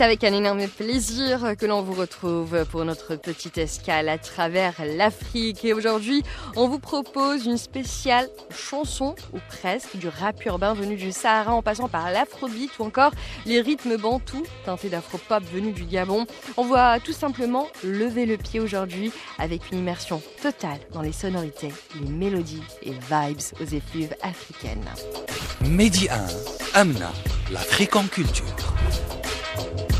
c'est avec un énorme plaisir que l'on vous retrouve pour notre petite escale à travers l'Afrique. Et aujourd'hui, on vous propose une spéciale chanson, ou presque, du rap urbain venu du Sahara en passant par l'afrobeat ou encore les rythmes bantous teintés d'afropop venus du Gabon. On va tout simplement lever le pied aujourd'hui avec une immersion totale dans les sonorités, les mélodies et vibes aux effluves africaines. Medi 1, Amna, l'Afrique en culture. Thank you.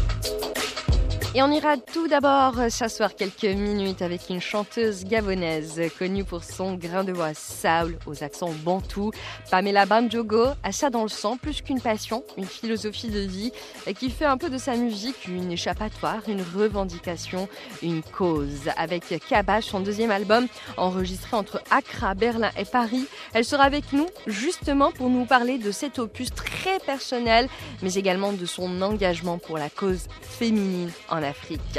Et on ira tout d'abord s'asseoir quelques minutes avec une chanteuse gabonaise connue pour son grain de voix sable aux accents bantous. Pamela Banjogo a ça dans le sang, plus qu'une passion, une philosophie de vie qui fait un peu de sa musique une échappatoire, une revendication, une cause. Avec Kabash, son deuxième album, enregistré entre Accra, Berlin et Paris, elle sera avec nous justement pour nous parler de cet opus très personnel, mais également de son engagement pour la cause féminine Afrique.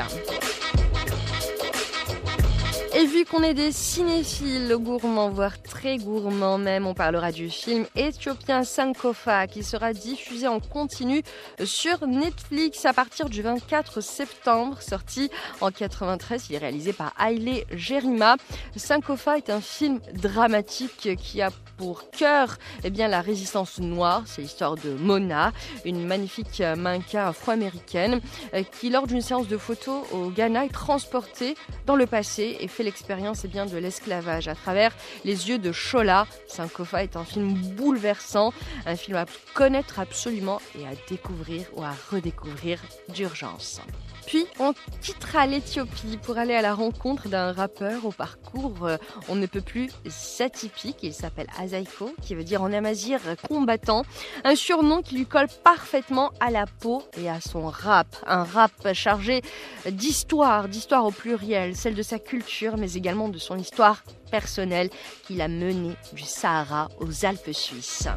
Et vu qu'on est des cinéphiles gourmands, voire très gourmands même, on parlera du film éthiopien Sankofa qui sera diffusé en continu sur Netflix à partir du 24 septembre, sorti en 93. Il est réalisé par Haile Gerima. Sankofa est un film dramatique qui a pour cœur eh bien, la résistance noire. C'est l'histoire de Mona, une magnifique mannequin afro-américaine euh, qui, lors d'une séance de photos au Ghana, est transportée dans le passé et fait l'expérience eh bien, de l'esclavage à travers les yeux de Shola. Sankofa est un film bouleversant, un film à connaître absolument et à découvrir ou à redécouvrir d'urgence. Puis on quittera l'Éthiopie pour aller à la rencontre d'un rappeur au parcours euh, on ne peut plus atypique. Il s'appelle Azaiko, qui veut dire en amazir combattant. Un surnom qui lui colle parfaitement à la peau et à son rap. Un rap chargé d'histoire, d'histoire au pluriel, celle de sa culture, mais également de son histoire personnelle qu'il a menée du Sahara aux Alpes suisses.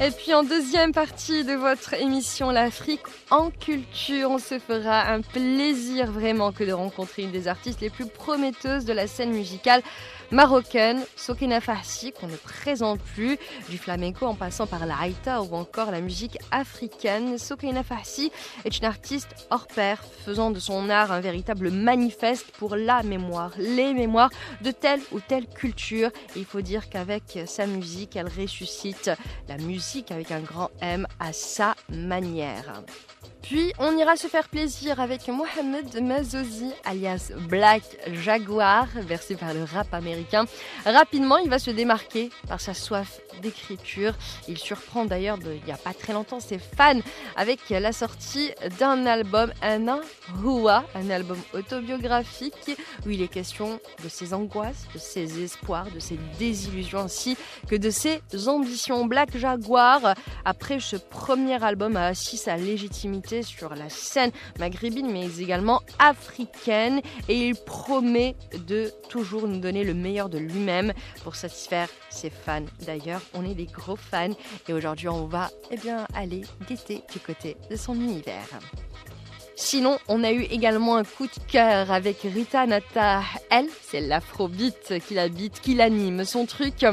Et puis en deuxième partie de votre émission L'Afrique en culture, on se fera un plaisir vraiment que de rencontrer une des artistes les plus prometteuses de la scène musicale marocaine, Sokina Farsi, qu'on ne présente plus, du flamenco en passant par la haïta ou encore la musique africaine. Sokina Farsi est une artiste hors pair, faisant de son art un véritable manifeste pour la mémoire, les mémoires de telle ou telle culture. il faut dire qu'avec sa musique, elle ressuscite la musique avec un grand M à sa manière. Puis on ira se faire plaisir avec Mohamed Mazozi, alias Black Jaguar, versé par le rap américain. Rapidement, il va se démarquer par sa soif d'écriture. Il surprend d'ailleurs il n'y a pas très longtemps ses fans avec la sortie d'un album, un Hua, un album autobiographique où il est question de ses angoisses, de ses espoirs, de ses désillusions ainsi que de ses ambitions. Black Jaguar, après ce premier album, a assis sa légitimité sur la scène maghrébine mais également africaine et il promet de toujours nous donner le meilleur de lui-même pour satisfaire ses fans. D'ailleurs, on est des gros fans et aujourd'hui on va eh bien aller guetter du côté de son univers. Sinon, on a eu également un coup de cœur avec Rita Nata. Elle, c'est l'afrobeat qui l'habite, qui l'anime. Son truc,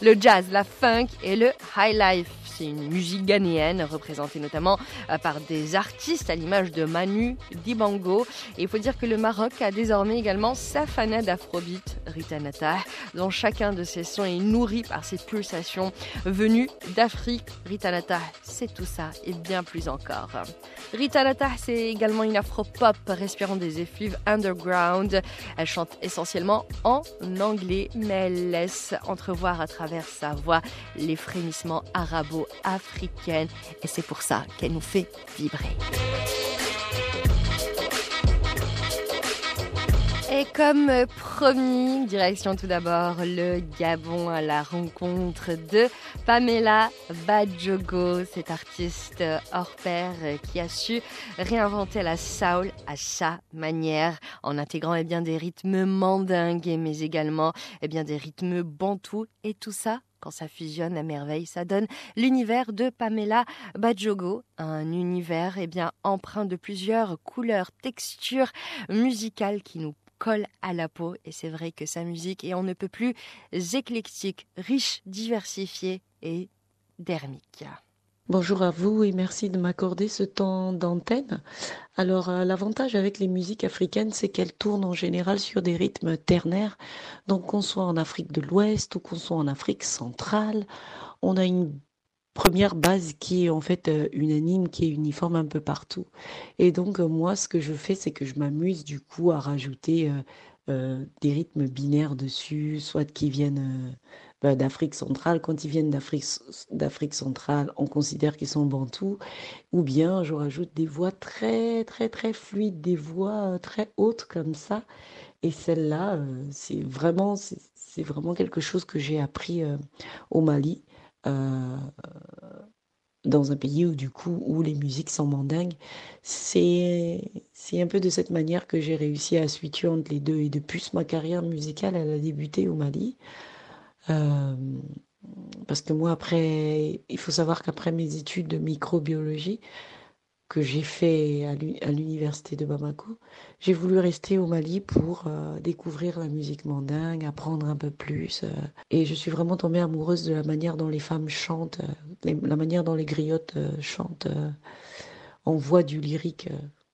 le jazz, la funk et le high life c'est une musique ghanéenne représentée notamment euh, par des artistes à l'image de Manu Dibango. Et il faut dire que le Maroc a désormais également sa fanade afrobeat, Ritanata, dont chacun de ses sons est nourri par ses pulsations venues d'Afrique. Ritanata, c'est tout ça et bien plus encore. Ritanata, c'est également une afro-pop respirant des effluves underground. Elle chante essentiellement en anglais, mais elle laisse entrevoir à travers sa voix les frémissements arabo africaine et c'est pour ça qu'elle nous fait vibrer. Et comme promis, direction tout d'abord le Gabon à la rencontre de Pamela Badjogo, cette artiste hors pair qui a su réinventer la soul à sa manière en intégrant eh bien, des rythmes mandingues mais également eh bien, des rythmes bantous et tout ça quand ça fusionne à merveille, ça donne l'univers de Pamela Badjogo, un univers eh bien empreint de plusieurs couleurs, textures musicales qui nous collent à la peau et c'est vrai que sa musique est on ne peut plus éclectique, riche, diversifiée et dermique. Bonjour à vous et merci de m'accorder ce temps d'antenne. Alors euh, l'avantage avec les musiques africaines, c'est qu'elles tournent en général sur des rythmes ternaires. Donc qu'on soit en Afrique de l'Ouest ou qu'on soit en Afrique centrale, on a une première base qui est en fait euh, unanime, qui est uniforme un peu partout. Et donc euh, moi, ce que je fais, c'est que je m'amuse du coup à rajouter des rythmes binaires dessus, soit qui viennent d'Afrique centrale. Quand ils viennent d'Afrique, d'Afrique centrale, on considère qu'ils sont bantous. Ou bien je rajoute des voix très, très, très fluides, des voix euh, très hautes comme ça. Et celle-là, euh, c'est vraiment, c'est vraiment quelque chose que j'ai appris euh, au Mali. dans un pays où du coup où les musiques sont mandingues c'est c'est un peu de cette manière que j'ai réussi à switcher entre les deux et depuis ma carrière musicale elle a débuté au Mali euh, parce que moi, après, il faut savoir qu'après mes études de microbiologie que j'ai fait à l'université de Bamako, j'ai voulu rester au Mali pour euh, découvrir la musique mandingue, apprendre un peu plus. Euh, et je suis vraiment tombée amoureuse de la manière dont les femmes chantent, la manière dont les griottes chantent. on voit du lyrique.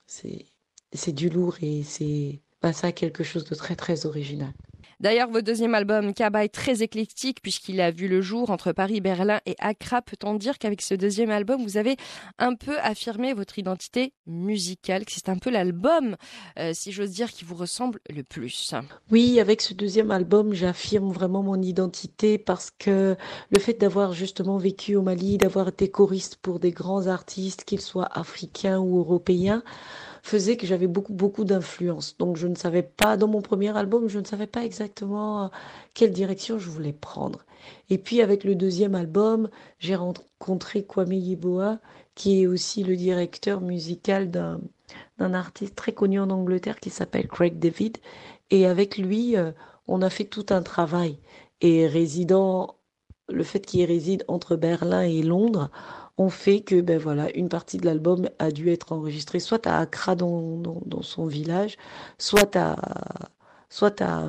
c'est du lourd et c'est pas ça quelque chose de très très original. D'ailleurs, votre deuxième album, Kaba, est très éclectique puisqu'il a vu le jour entre Paris, Berlin et Accra. Peut-on dire qu'avec ce deuxième album, vous avez un peu affirmé votre identité musicale, c'est un peu l'album, euh, si j'ose dire, qui vous ressemble le plus? Oui, avec ce deuxième album, j'affirme vraiment mon identité parce que le fait d'avoir justement vécu au Mali, d'avoir été choriste pour des grands artistes, qu'ils soient africains ou européens, faisait que j'avais beaucoup, beaucoup d'influence. Donc je ne savais pas, dans mon premier album, je ne savais pas exactement euh, quelle direction je voulais prendre. Et puis avec le deuxième album, j'ai rencontré Kwame Yeboah, qui est aussi le directeur musical d'un, d'un artiste très connu en Angleterre qui s'appelle Craig David. Et avec lui, euh, on a fait tout un travail. Et résidant, le fait qu'il réside entre Berlin et Londres, ont fait que ben voilà, une partie de l'album a dû être enregistrée soit à Accra dans, dans, son village, soit à soit à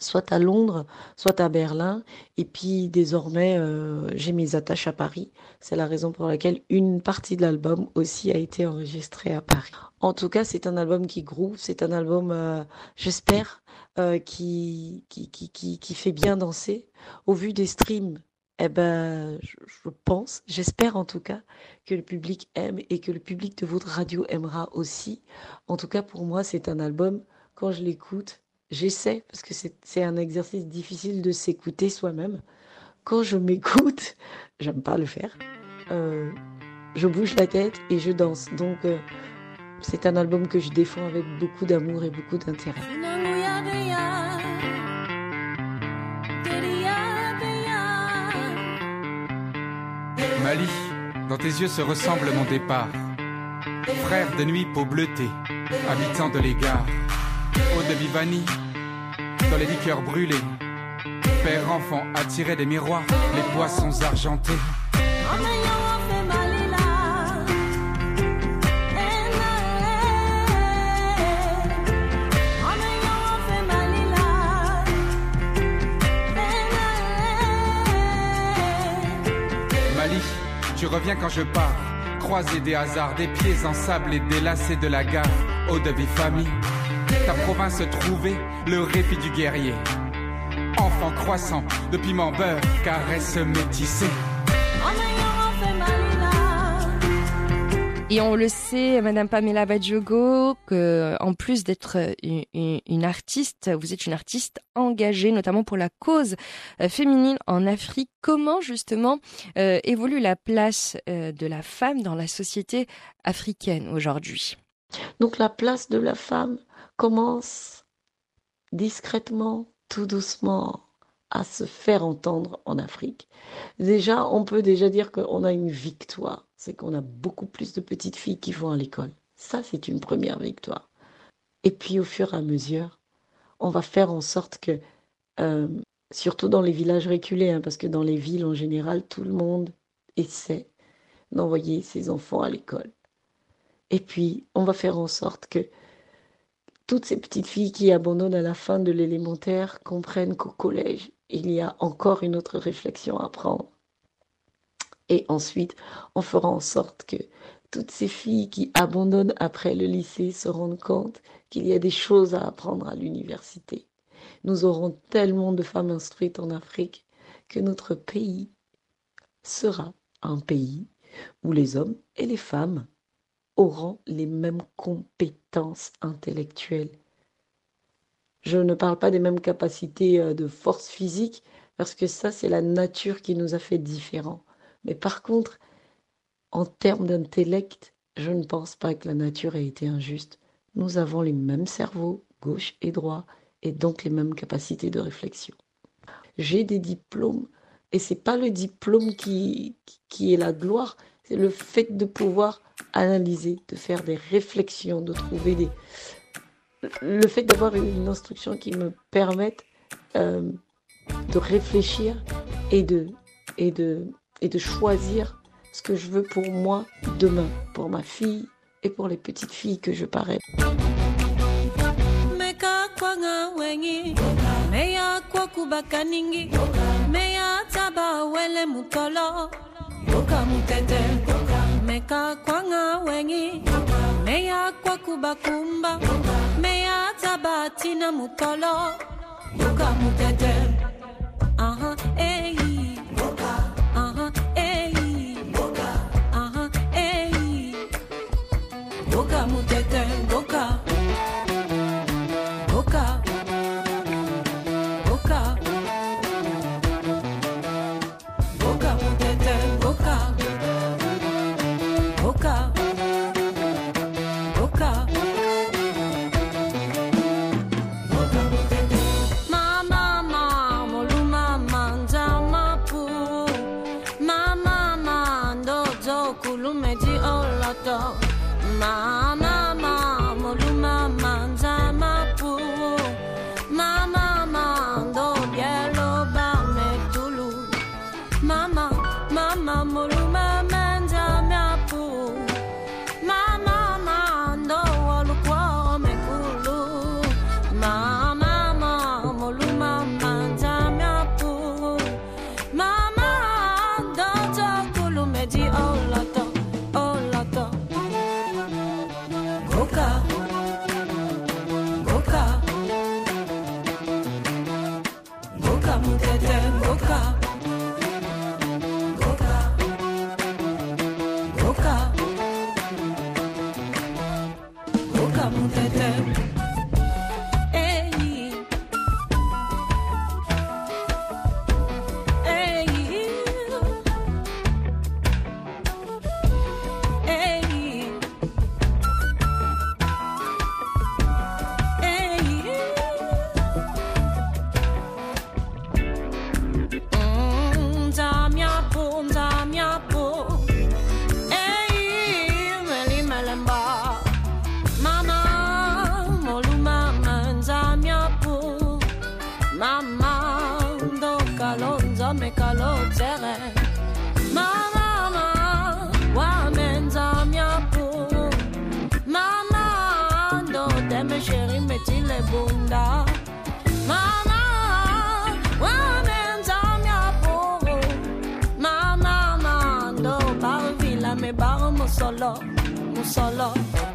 soit à Londres, soit à Berlin. Et puis désormais, euh, j'ai mes attaches à Paris. C'est la raison pour laquelle une partie de l'album aussi a été enregistrée à Paris. En tout cas, c'est un album qui groove, c'est un album, euh, j'espère, euh, qui, qui, qui, qui, qui fait bien danser. Au vu des streams eh ben, je, pense, j'espère en tout cas que le public aime et que le public de votre radio aimera aussi. En tout cas, pour moi, c'est un album, quand je l'écoute, j'essaie, parce que c'est un exercice difficile de s'écouter soi-même. Quand je m'écoute, j'aime pas le faire, euh, je bouge la tête et je danse. Donc, euh, c'est un album que je défends avec beaucoup d'amour et beaucoup d'intérêt. Dans tes yeux se ressemble mon départ. Frère de nuit, peau bleutée, habitant de l'égard. Eau de Vivani, dans les liqueurs brûlées. Père enfant attiré des miroirs, les poissons argentés. Reviens quand je pars, croiser des hasards, des pieds en sable et délacés de la gare, eau de vie famille. Ta province trouvée, le répit du guerrier. Enfant croissant, de piment beurre, caresse métissée. Et on le sait, Madame Pamela Badjogo, que en plus d'être une, artiste, vous êtes une artiste engagée, notamment pour la cause euh, féminine en Afrique. Comment justement euh, évolue la place euh, de la femme dans la société africaine aujourd'hui? Donc la place de la femme commence discrètement, tout doucement, à se faire entendre en Afrique. Déjà, on peut déjà dire qu'on a une victoire c'est qu'on a beaucoup plus de petites filles qui vont à l'école. Ça, c'est une première victoire. Et puis, au fur et à mesure, on va faire en sorte que euh, surtout dans les villages reculés, hein, parce que dans les villes en général, tout le monde essaie d'envoyer ses enfants à l'école. Et puis, on va faire en sorte que toutes ces petites filles qui abandonnent à la fin de l'élémentaire comprennent qu'au collège, il y a encore une autre réflexion à prendre. Et ensuite, on fera en sorte que toutes ces filles qui abandonnent après le lycée se rendent compte qu'il y a des choses à apprendre à l'université. Nous aurons tellement de femmes instruites en Afrique que notre pays sera un pays où les hommes et les femmes auront les mêmes compétences intellectuelles. Je ne parle pas des mêmes capacités euh, de force physique, parce que ça, c'est la nature qui nous a fait différents. Mais par contre, en termes d'intellect, je ne pense pas que la nature ait été injuste. Nous avons les mêmes cerveaux, gauche et droit, et donc les mêmes capacités de réflexion. J'ai des diplômes, et c'est pas le diplôme qui, qui est la gloire, c'est le fait de pouvoir analyser, de faire des réflexions, de trouver des... Le fait d'avoir une instruction qui me permette euh, de réfléchir et de, et, de, et de choisir ce que je veux pour moi demain, pour ma fille et pour les petites filles que je parais. solo.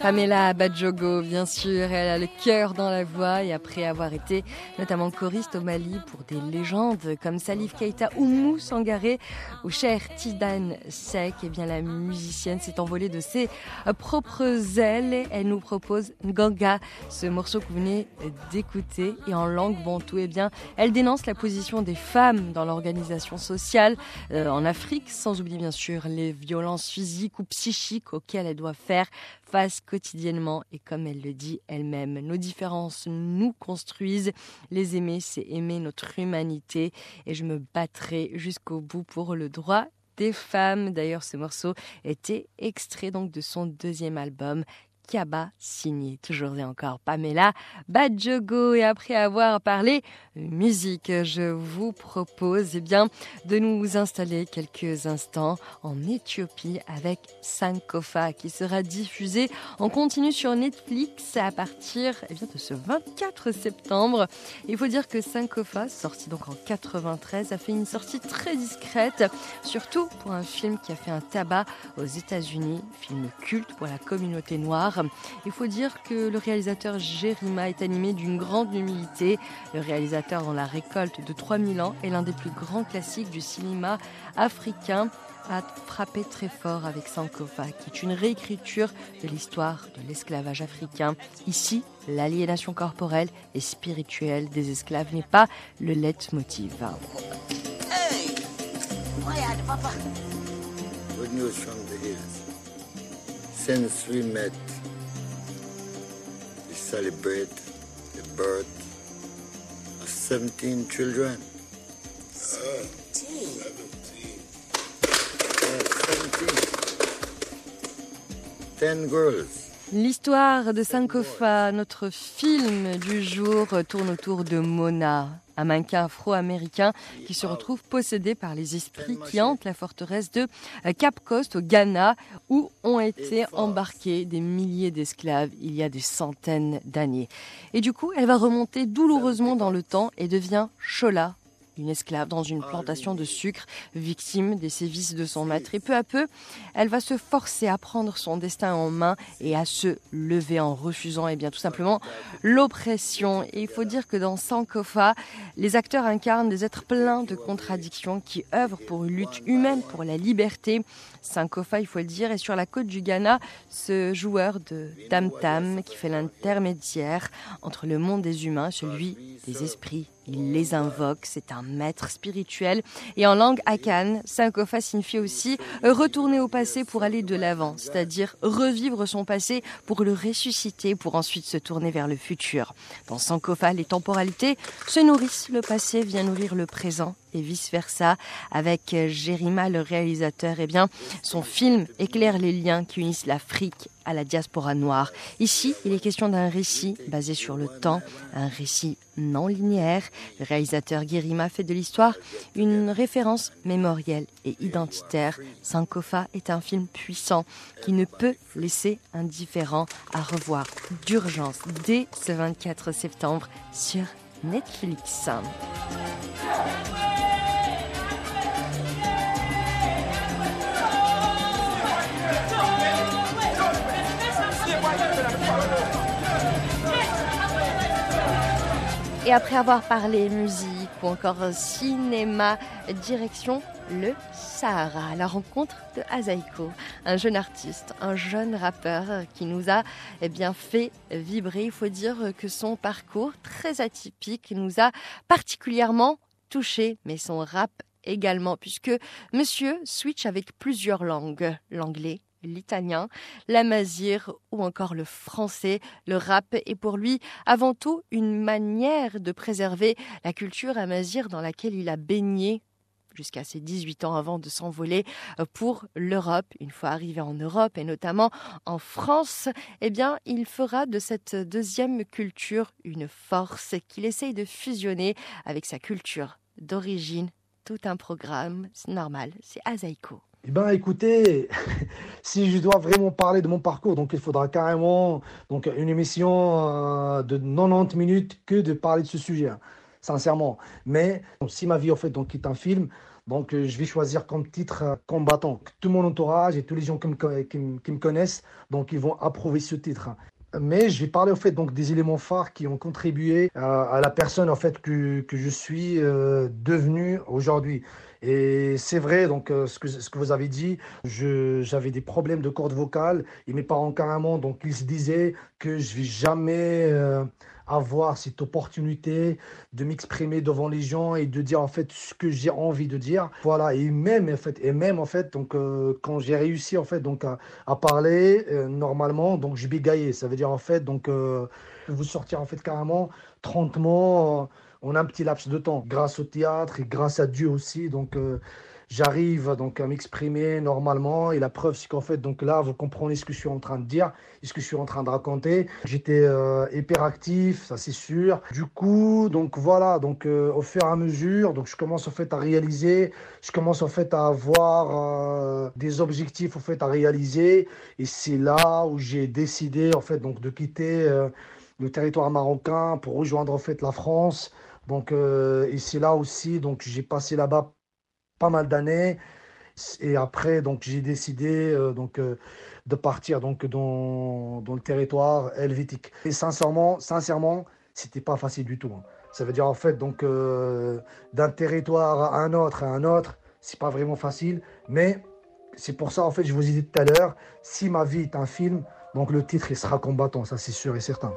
Pamela Badjogo, bien sûr, elle a le cœur dans la voix et après avoir été notamment choriste au Mali pour des légendes comme Salif Keita ou Mou Sangaré ou cher Tidane Sek, eh bien la musicienne s'est envolée de ses propres ailes et elle nous propose Nganga, ce morceau que vous venez d'écouter. Et en langue bantou, eh bien elle dénonce la position des femmes dans l'organisation sociale euh, en Afrique, sans oublier bien sûr les violences physiques ou psychiques auxquelles elle doit faire quotidiennement et comme elle le dit elle-même, nos différences nous construisent. Les aimer, c'est aimer notre humanité et je me battrai jusqu'au bout pour le droit des femmes. D'ailleurs, ce morceau était extrait donc de son deuxième album Kaba, signé toujours et encore Pamela Badjogo. Et après avoir parlé musique, je vous propose eh bien, de nous installer quelques instants en Éthiopie avec Sankofa qui sera diffusé en continu sur Netflix à partir eh bien, de ce 24 septembre. Il faut dire que Sankofa, sorti donc en 93, a fait une sortie très discrète, surtout pour un film qui a fait un tabac aux États-Unis, film culte pour la communauté noire. Il faut dire que le réalisateur Jerima est animé d'une grande humilité. Le réalisateur dans la récolte de 3000 ans est l'un des plus grands classiques du cinéma africain a frappé très fort avec Sankofa, qui est une réécriture de l'histoire de l'esclavage africain. Ici, l'aliénation corporelle et spirituelle des esclaves n'est pas le leitmotiv. Hey! Good news from the hills. Since we met, we celebrate the birth of 17 children. 17. Yeah, 17. 10 girls. L'histoire de Sankofa, notre film du jour, tourne autour de Mona, un mannequin afro-américain qui se retrouve possédé par les esprits qui hantent la forteresse de Cap Coast au Ghana où ont été embarqués des milliers d'esclaves il y a des centaines d'années. Et du coup, elle va remonter douloureusement dans le temps et devient Chola, une esclave dans une plantation de sucre, victime des sévices de son maître. Et peu à peu, elle va se forcer à prendre son destin en main et à se lever en refusant, et bien tout simplement, l'oppression. Et il faut dire que dans Sankofa, les acteurs incarnent des êtres pleins de contradictions qui œuvrent pour une lutte humaine pour la liberté. Sankofa, il faut le dire, est sur la côte du Ghana, ce joueur de tam-tam qui fait l'intermédiaire entre le monde des humains et celui des esprits. Il les invoque, c'est un maître spirituel. Et en langue Akan, Sankofa signifie aussi retourner au passé pour aller de l'avant, c'est-à-dire revivre son passé pour le ressusciter, pour ensuite se tourner vers le futur. Dans Sankofa, les temporalités se nourrissent, le passé vient nourrir le présent et vice-versa. Avec Jérima, le réalisateur, eh bien, son film éclaire les liens qui unissent l'Afrique à la diaspora noire. Ici, il est question d'un récit basé sur le temps, un récit non linéaire. Le réalisateur Guérima fait de l'histoire une référence mémorielle et identitaire. Sankofa est un film puissant qui ne peut laisser indifférent à revoir d'urgence dès ce 24 septembre sur Netflix. Et après avoir parlé musique ou encore cinéma, direction le Sahara, la rencontre de Azaiko, un jeune artiste, un jeune rappeur qui nous a eh bien fait vibrer. Il faut dire que son parcours très atypique nous a particulièrement touché, mais son rap également, puisque Monsieur switch avec plusieurs langues, l'anglais, l'italien, l'amazir ou encore le français. Le rap est pour lui avant tout une manière de préserver la culture amazir dans laquelle il a baigné jusqu'à ses 18 ans avant de s'envoler pour l'Europe. Une fois arrivé en Europe et notamment en France, eh bien, il fera de cette deuxième culture une force qu'il essaye de fusionner avec sa culture d'origine. Tout un programme, c'est normal, c'est Azaiko. Eh ben, écoutez, si je dois vraiment parler de mon parcours, donc il faudra carrément donc une émission euh, de 90 minutes que de parler de ce sujet, sincèrement. Mais si ma vie en fait donc est un film, donc euh, je vais choisir comme titre euh, combattant. Tout mon entourage et tous les gens qui me- qui me connaissent, donc ils vont approuver ce titre. Mais je vais parler en fait donc des éléments phares qui ont contribué à, la personne en fait que, que je suis euh, devenu aujourd'hui. Et c'est vrai, donc euh, ce que, ce que vous avez dit, j'avais des problèmes de cordes vocales et mes parents carrément, donc ils se disaient que je vais jamais euh, avoir cette opportunité de m'exprimer devant les gens et de dire en fait ce que j'ai envie de dire. Voilà, et même en fait, et même en fait, donc euh, quand j'ai réussi en fait donc à, parler euh, normalement, donc je bégayais. Ça veut dire en fait donc euh, vous sortir en fait carrément 30 mots. en un petit laps de temps, grâce au théâtre et grâce à Dieu aussi. Donc, j'arrive donc à m'exprimer normalement. Et la preuve, c'est qu'en fait, donc là, vous comprenez ce que je suis en train de dire, ce que je suis en train de raconter. J'étais euh, hyperactif, ça c'est sûr. Du coup, donc voilà, donc euh, au fur et à mesure, donc je commence en fait à réaliser, je commence en fait à avoir euh, des objectifs en fait à réaliser. Et c'est là où j'ai décidé en fait donc de quitter le territoire marocain pour rejoindre en fait la France. Donc, euh, et c'est là aussi, donc j'ai passé là-bas pas mal d'années. Et après, donc j'ai décidé euh, donc euh, de partir donc dans, le territoire helvétique. Et sincèrement, sincèrement, c'était pas facile du tout. Hein. Ça veut dire en fait donc d'un territoire à un autre à un autre, c'est pas vraiment facile. Mais c'est pour ça en fait, je vous ai dit tout à l'heure, si ma vie est un film, donc le titre il sera combattant, ça c'est sûr et certain.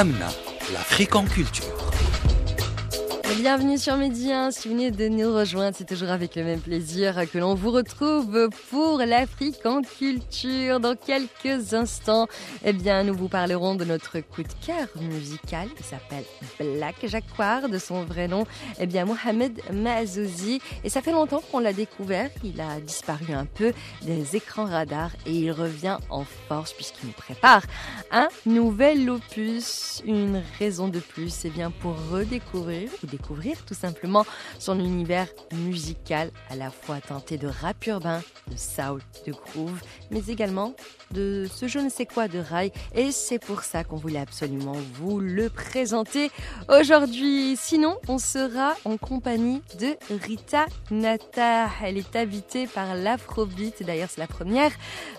Amna, l'Afrique en culture. Bienvenue sur Midi 1. Si vous venez de nous rejoindre, c'est toujours avec le même plaisir que l'on vous retrouve pour l'Afrique en culture. Dans quelques instants, eh bien, nous vous parlerons de notre coup de cœur musical qui s'appelle Black Jacquard, de son vrai nom, eh bien, Mohamed Mazouzi. Et ça fait longtemps qu'on l'a découvert. Il a disparu un peu des écrans radars et il revient en force puisqu'il nous prépare un nouvel opus. Une raison de plus, eh bien, pour redécouvrir ou découvrir tout simplement son univers musical à la fois teinté de rap urbain, de soul, de groove, mais également de ce je ne sais quoi de rail et c'est pour ça qu'on voulait absolument vous le présenter aujourd'hui. Sinon, on sera en compagnie de Rita Nata. Elle est habitée par l'afrobeat. D'ailleurs, c'est la première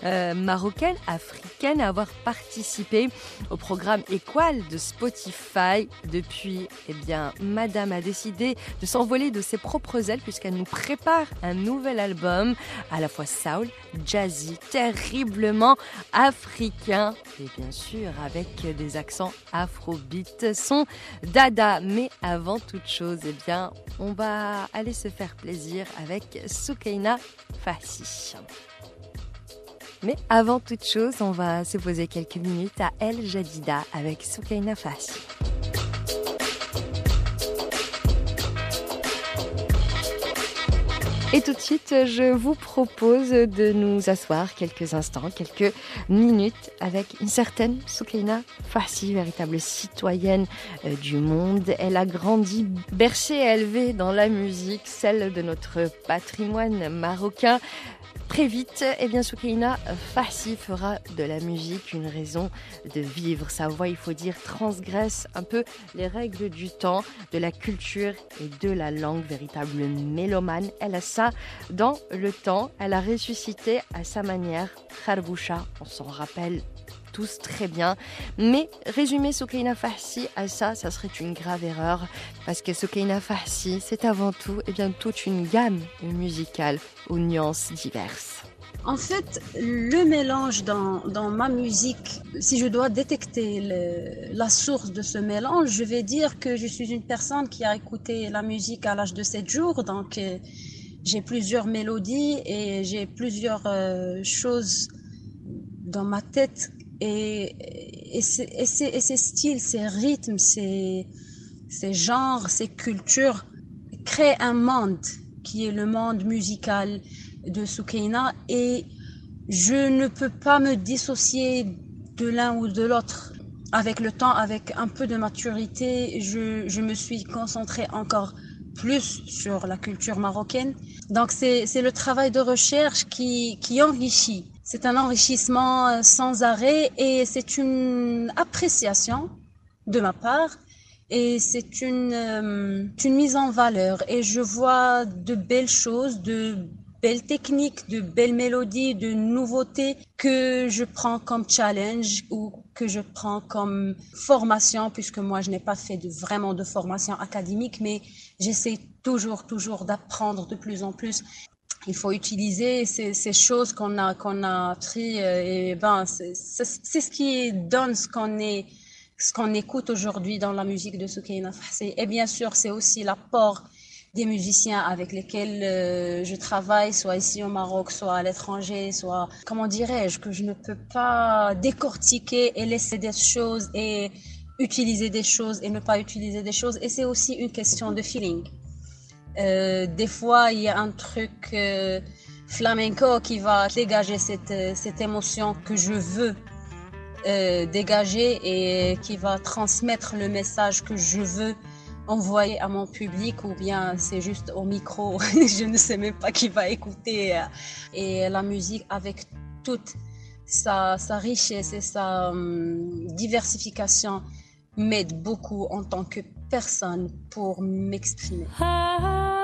euh, marocaine africaine à avoir participé au programme Équal de Spotify depuis, eh bien, Madame a décidé de s'envoler de ses propres ailes puisqu'elle nous prépare un nouvel album à la fois soul, jazzy, terriblement africain et bien sûr avec des accents afrobeat, son dada. Mais avant toute chose, eh bien, on va aller se faire plaisir avec Soukaina Fassi. Mais avant toute chose, on va se poser quelques minutes à El Jadida avec Soukaina Fassi. Et tout de suite, je vous propose de nous asseoir quelques instants, quelques minutes avec une certaine Soukaina Fassi, véritable citoyenne euh, du monde. Elle a grandi, bercée et élevée dans la musique, celle de notre patrimoine marocain. Très vite, eh bien, Soukaina Fassi fera de la musique une raison de vivre. Sa voix, il faut dire, transgresse un peu les règles du temps, de la culture et de la langue. Véritable mélomane, elle a dans le temps. Elle a ressuscité à sa manière Kharboucha, on s'en rappelle tous très bien. Mais résumer Soukaina Fassi à ça, ça serait une grave erreur. Parce que Soukaina Fassi, c'est avant tout eh bien, toute une gamme musicale aux nuances diverses. En fait, le mélange dans, ma musique, si je dois détecter la source de ce mélange, je vais dire que je suis une personne qui a écouté la musique à l'âge de 7 jours. Donc, euh, j'ai plusieurs mélodies et j'ai plusieurs euh, choses dans ma tête. Et, et, ces, styles, ces rythmes, ces, ces genres, ces cultures créent un monde qui est le monde musical de Soukaina et je ne peux pas me dissocier de l'un ou de l'autre. Avec le temps, avec un peu de maturité, je, je me suis concentrée encore plus sur la culture marocaine. Donc c'est le travail de recherche qui, qui enrichit. C'est un enrichissement euh, sans arrêt et c'est une appréciation de ma part et c'est une, euh, une mise en valeur et je vois de belles choses, de belles techniques, de belles mélodies, de nouveautés que je prends comme challenge ou que je prends comme formation puisque moi je n'ai pas fait de, vraiment de formation académique mais j'essaie toujours toujours d'apprendre de plus en plus il faut utiliser ces, choses qu'on a qu'on a appris euh, et ben c'est ce qui donne ce qu'on est ce qu'on écoute aujourd'hui dans la musique de Soukaina Fahsi. Et bien sûr, c'est aussi l'apport des musiciens avec lesquels euh, je travaille, soit ici au Maroc, soit à l'étranger, soit, comment dirais-je, que je ne peux pas décortiquer et laisser des choses et utiliser des choses et ne pas utiliser des choses. Et c'est aussi une question de feeling. Euh, des fois, il y a un truc euh, flamenco qui va dégager cette, cette émotion que je veux dégager et qui va transmettre le message que je veux envoyer à mon public ou bien c'est juste au micro. je ne sais même pas qui va écouter. Euh, et la musique avec toute sa, richesse et sa hum, diversification m'aide beaucoup en tant que personne pour m'exprimer. Ah, ah.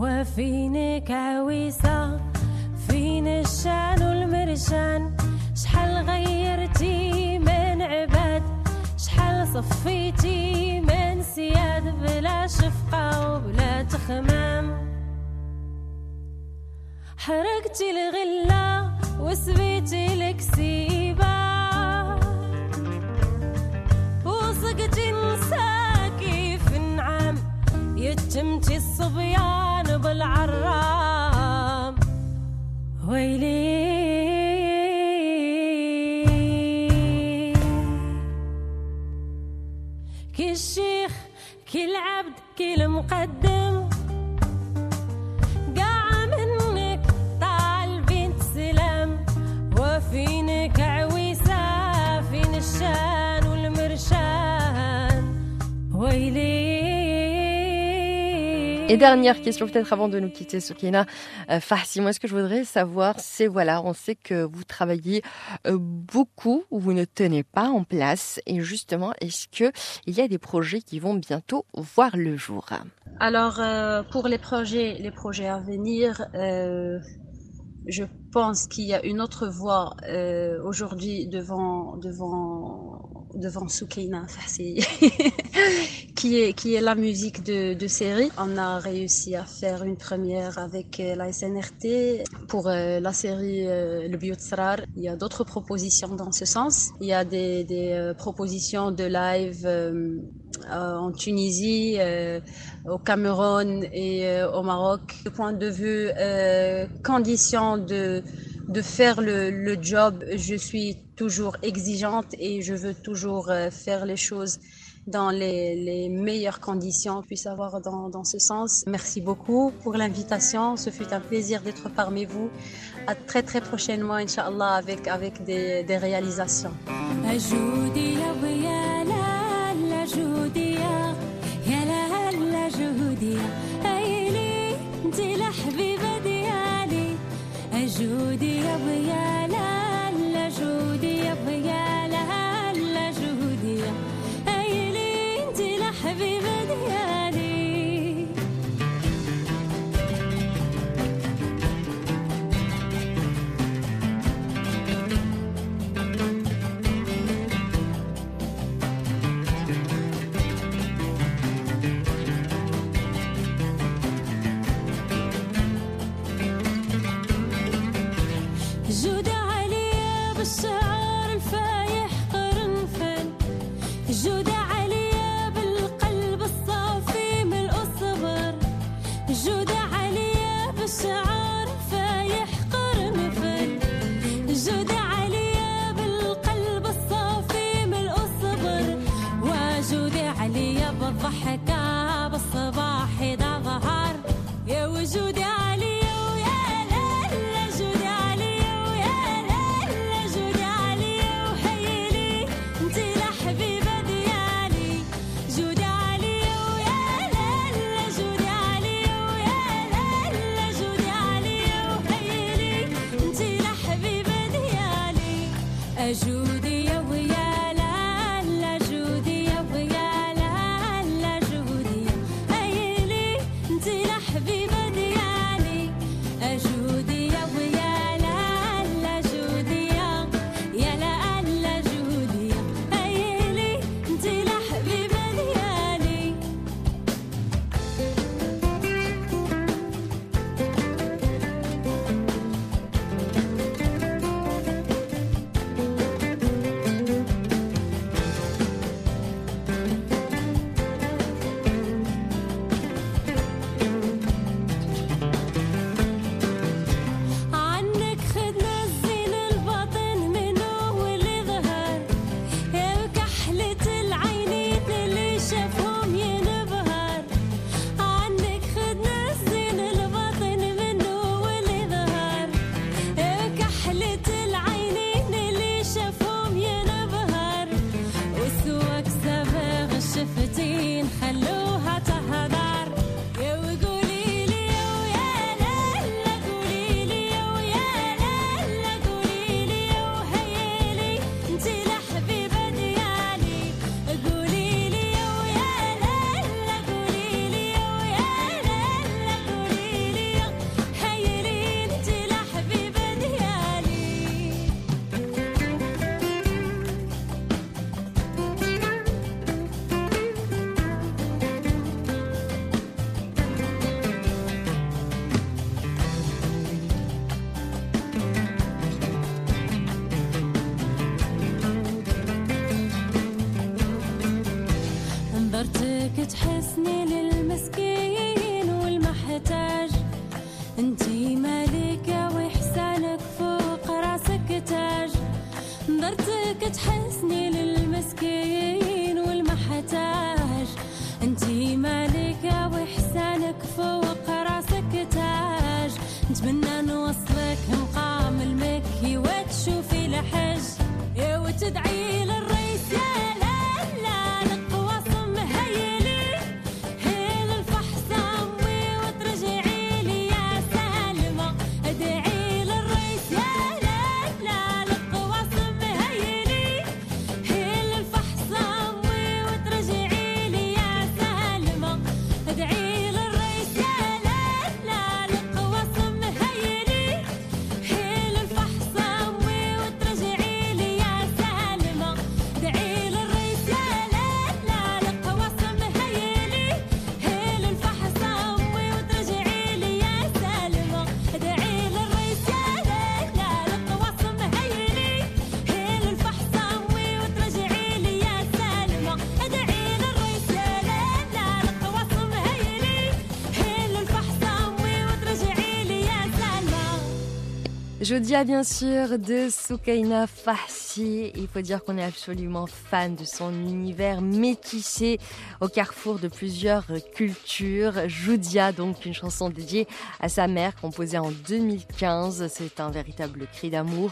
وفينك عويسة فين الشان والمرشان؟ شحال غيرتي من عباد؟ شحال صفيتي من سياد بلا شفقة وبلا تخمام؟ حرقتي الغلة وسبيتي الكسيبة. وسقتي نساكي في النعام يتمتي الصبيان. قلب العرام ويلي. كل شيخ كل عبد كل مقدم Et dernière question peut-être avant de nous quitter, Soukina. Euh, moi ce que je voudrais savoir, c'est voilà, on sait que vous travaillez euh, beaucoup, ou vous ne tenez pas en place, et justement, est-ce que il y a des projets qui vont bientôt voir le jour? Alors euh, pour les projets, les projets à venir. Euh, je pense qu'il y a une autre voie aujourd'hui devant devant devant Soukaina qui est qui est la musique de, de série. On a réussi à faire une première avec euh, la SNRT pour euh, la série euh, Le Biotsrar. Il y a d'autres propositions dans ce sens. Il y a des, des euh, propositions de live en Tunisie, au Cameroun et au Maroc. Du point de vue conditions de de faire le, le, job, je suis toujours exigeante et je veux toujours faire les choses dans les, les meilleures conditions puisse avoir dans, dans ce sens. Merci beaucoup pour l'invitation. Ce fut un plaisir d'être parmi vous. À très très prochainement, Inch'Allah, avec, avec des, des réalisations. جودي يا ضيا لا جودي يا ضيا تحسني حسني للمسكين والمحتاج. انتي مالكة وإحسانك فوق راسك تاج. نتمنى نوصلك مقام المكي وتشوفي لحج إيه، وتدعي له Jodia, bien sûr, de Soukaina Fassi. Il faut dire qu'on est absolument fan de son univers métissé au carrefour de plusieurs cultures. Jodia, donc une chanson dédiée à sa mère, composée en 2015. C'est un véritable cri d'amour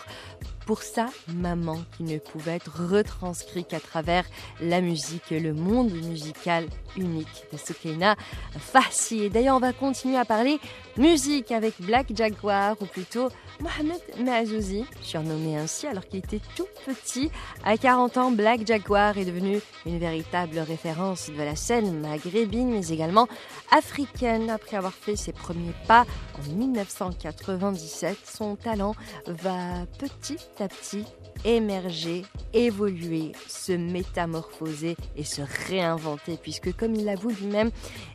pour sa maman qui ne pouvait être retranscrit qu'à travers la musique le monde musical unique de Soukaina Fassi. Et d'ailleurs, on va continuer à parler musique avec Black Jaguar, ou plutôt Mohamed Mahzouzi, surnommé ainsi alors qu'il était tout petit. À 40 ans, Black Jaguar est devenu une véritable référence de la scène maghrébine, mais également africaine. Après avoir fait ses premiers pas en 1997, son talent va petit à petit émerger, évoluer, se métamorphoser et se réinventer. Puisque comme il l'avoue lui-même,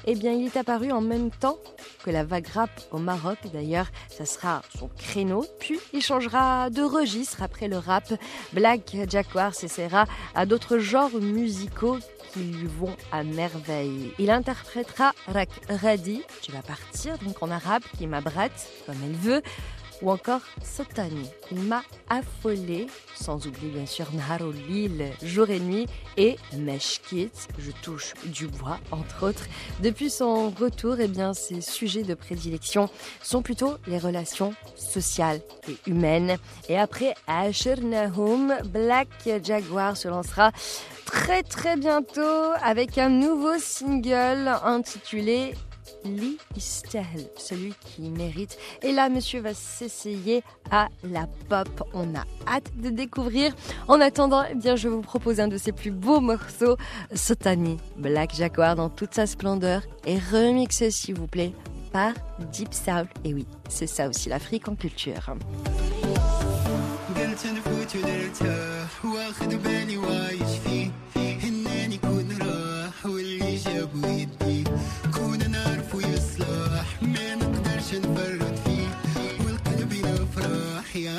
eh bien il est apparu en même temps que la vague rap au Maroc. D'ailleurs, ça sera son créneau, puis il changera de registre après le rap. Black Jaguar s'essaiera à d'autres genres musicaux qui lui vont à merveille. Il interprétera Rak Radi, tu vas partir, donc en arabe, qui m'abrate comme elle veut, ou encore Sotani. Il m'a affolé, sans oublier bien sûr Naharo Lille, jour et nuit, et Meshkit, je touche du bois, entre autres. Depuis son retour, eh bien, ses sujets de prédilection sont plutôt les relations sociales et humaines. Et après Asher Nahum, Black Jaguar se lancera très très bientôt avec un nouveau single intitulé Lee Istel, celui qui mérite. Et là, monsieur va s'essayer à la pop. On a hâte de découvrir. En attendant, eh bien, je vous propose un de ses plus beaux morceaux, Sotani, Black Jaguar dans toute sa splendeur, et remixé, s'il vous plaît, par Deep Soul. Et oui, c'est ça aussi l'Afrique en culture.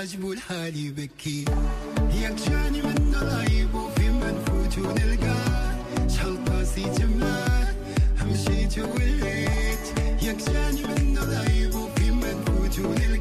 العجب والحال يبكي. جاني من نايب وفي من فوت ونلقى. شحال قاسي جماه مشيت وليت ياك جاني من نايب وفي من فوت ونلقى.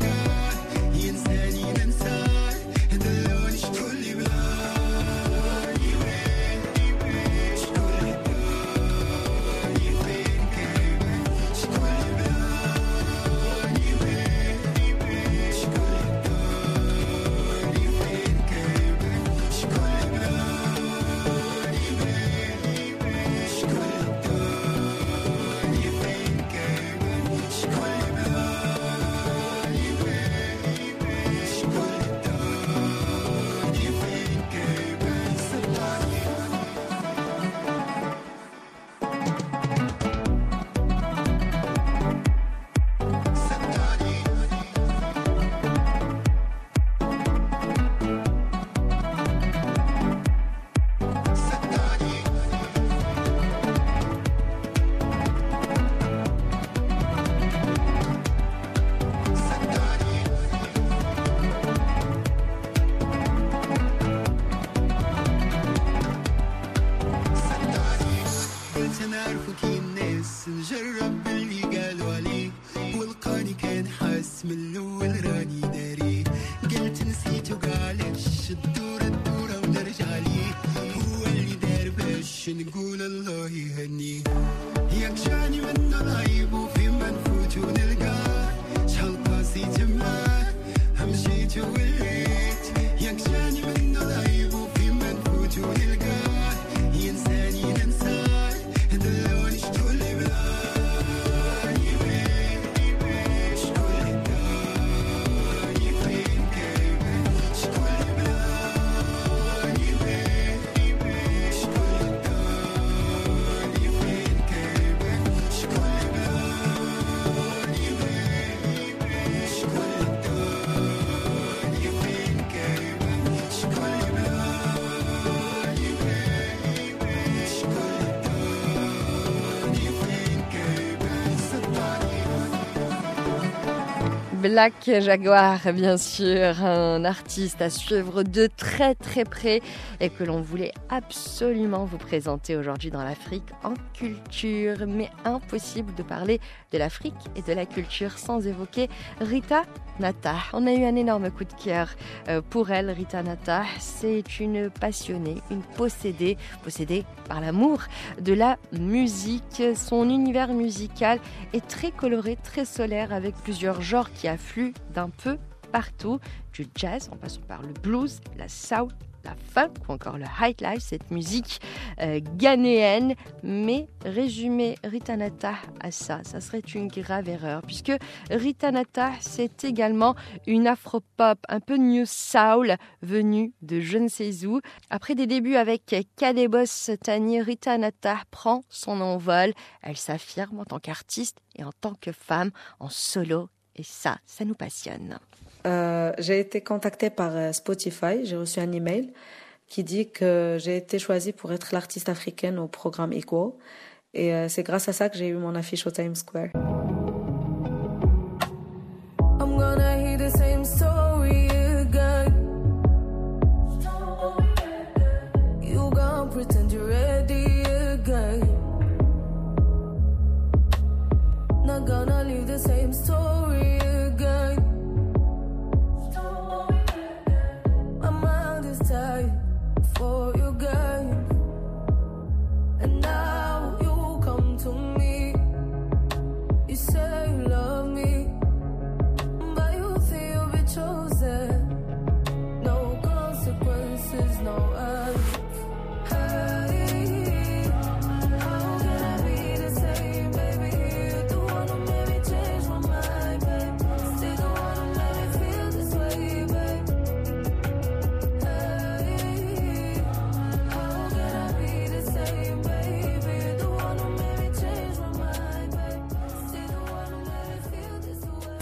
Black Jaguar, bien sûr, un artiste à suivre de très très près et que l'on voulait absolument vous présenter aujourd'hui dans l'Afrique en culture. Mais impossible de parler de l'Afrique et de la culture sans évoquer Rita Nata. On a eu un énorme coup de cœur euh, pour elle, Rita Nata. C'est une passionnée, une possédée, possédée par l'amour de la musique. Son univers musical est très coloré, très solaire, avec plusieurs genres qui affluent d'un peu partout, du jazz en passant par le blues, la soul, la funk ou encore le high life, cette musique euh, ghanéenne. Mais résumer Ritanata à ça, ça serait une grave erreur, puisque Ritanata, c'est également une afro-pop, un peu new soul, venue de je ne sais où. Après des débuts avec Kadebos Tani, Ritanata prend son envol. Elle s'affirme en tant qu'artiste et en tant que femme en solo. Et ça, ça nous passionne. Euh, j'ai été contactée par euh, Spotify. J'ai reçu un email qui dit que j'ai été choisie pour être l'artiste africaine au programme Equal. Et euh, c'est grâce à ça que j'ai eu mon affiche au Times Square. Gonna leave the same story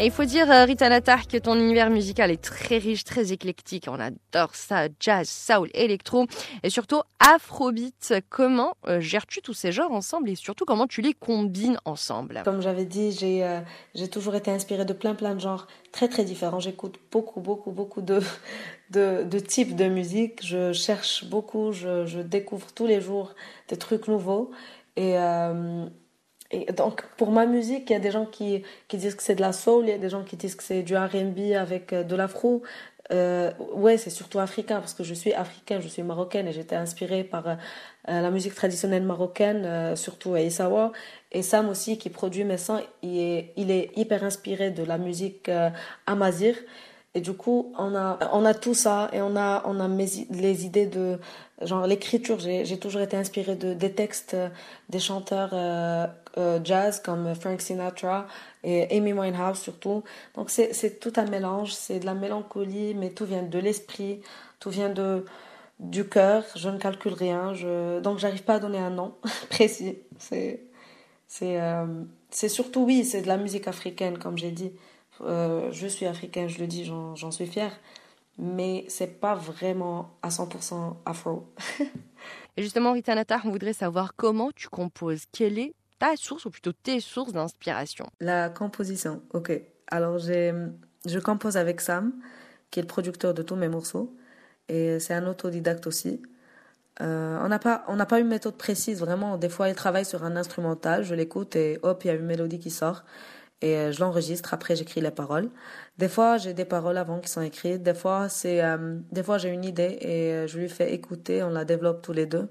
Et il faut dire, euh, Rita Natar, que ton univers musical est très riche, très éclectique. On adore ça, jazz, soul, électro et surtout afrobeat. Comment euh, gères-tu tous ces genres ensemble et surtout comment tu les combines ensemble? Comme j'avais dit, j'ai euh, j'ai toujours été inspirée de plein plein de genres très très différents. J'écoute beaucoup beaucoup beaucoup de, types de musique. Je cherche beaucoup, je, découvre tous les jours des trucs nouveaux. Et, et donc pour ma musique, il y a des gens qui, qui disent que c'est de la soul, il y a des gens qui disent que c'est du R&B avec euh, de l'afro. Euh, ouais, c'est surtout africain parce que je suis africaine, je suis marocaine et j'étais inspirée par euh, la musique traditionnelle marocaine, euh, surtout Aïssawa. Et Sam aussi, qui produit mes sons, il est, il est hyper inspiré de la musique amazir. Et du coup, on a, on a tout ça et on a, on a les idées de, genre l'écriture. J'ai, toujours été inspirée de, des textes des chanteurs euh, jazz comme Frank Sinatra et Amy Winehouse surtout. Donc c'est, tout un mélange, c'est de la mélancolie, mais tout vient de l'esprit, tout vient de, du cœur. Je ne calcule rien, je, donc j'arrive pas à donner un nom précis. Euh, c'est surtout, oui, c'est de la musique africaine, comme j'ai dit. Euh, je suis africaine, je le dis, j'en, j'en suis fière. Mais c'est pas vraiment à 100% afro. Et justement, Rita Natar, on voudrait savoir comment tu composes. Quelle est ta source ou plutôt tes sources d'inspiration La composition, ok. Alors, je compose avec Sam, qui est le producteur de tous mes morceaux. Et c'est un autodidacte aussi. Euh, on n'a pas, pas une méthode précise, vraiment. Des fois, il travaille sur un instrumental, je l'écoute et hop, il y a une mélodie qui sort. Et euh, je l'enregistre, après j'écris les paroles. Des fois, j'ai des paroles avant qui sont écrites. Des fois, c'est, euh, des fois j'ai une idée et je lui fais écouter, on la développe tous les deux.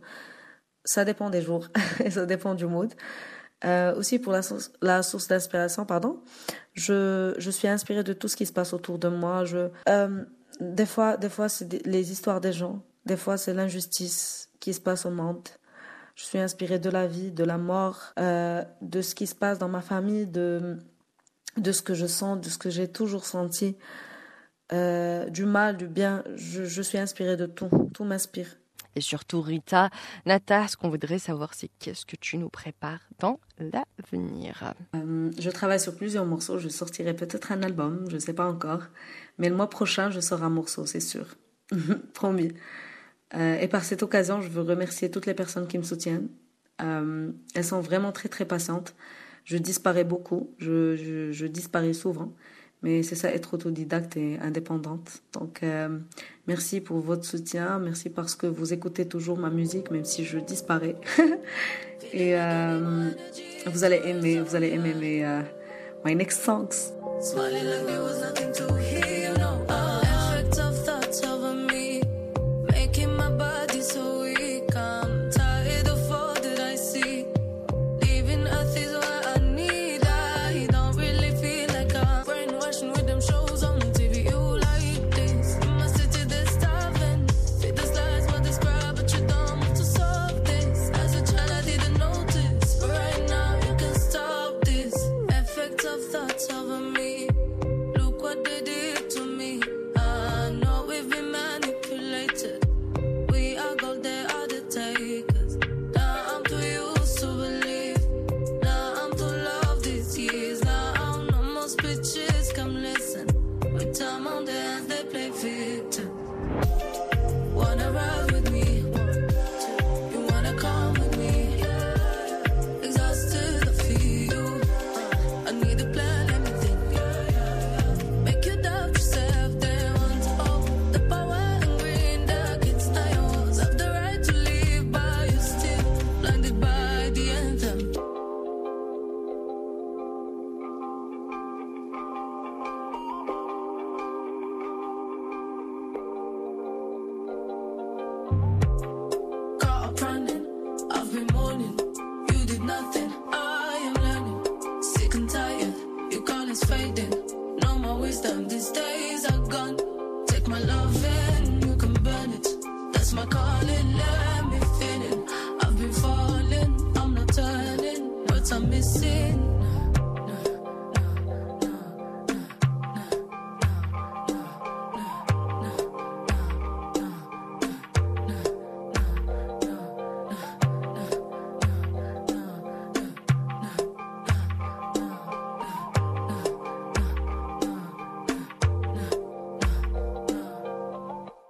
Ça dépend des jours et ça dépend du mood. Euh, aussi pour la source, d'inspiration, pardon, je, je suis inspirée de tout ce qui se passe autour de moi. Je, euh, des fois, des fois c'est les histoires des gens. Des fois, c'est l'injustice qui se passe au monde. Je suis inspirée de la vie, de la mort, euh, de ce qui se passe dans ma famille, de, de ce que je sens, de ce que j'ai toujours senti, du mal, du bien. Je, je suis inspirée de tout. Tout m'inspire. Et surtout, Rita Natar, ce qu'on voudrait savoir, c'est qu'est-ce que tu nous prépares dans l'avenir? Euh, je travaille sur plusieurs morceaux. Je sortirai peut-être un album, je ne sais pas encore. Mais le mois prochain, je sors un morceau, c'est sûr. Promis. Euh, et par cette occasion, je veux remercier toutes les personnes qui me soutiennent. Euh, elles sont vraiment très très patientes. Je disparais beaucoup, je disparais souvent. Mais c'est ça, être autodidacte et indépendante. Donc, euh, merci pour votre soutien. Merci parce que vous écoutez toujours ma musique, même si je disparais. et euh, vous allez aimer, vous allez aimer mes, euh, my next songs.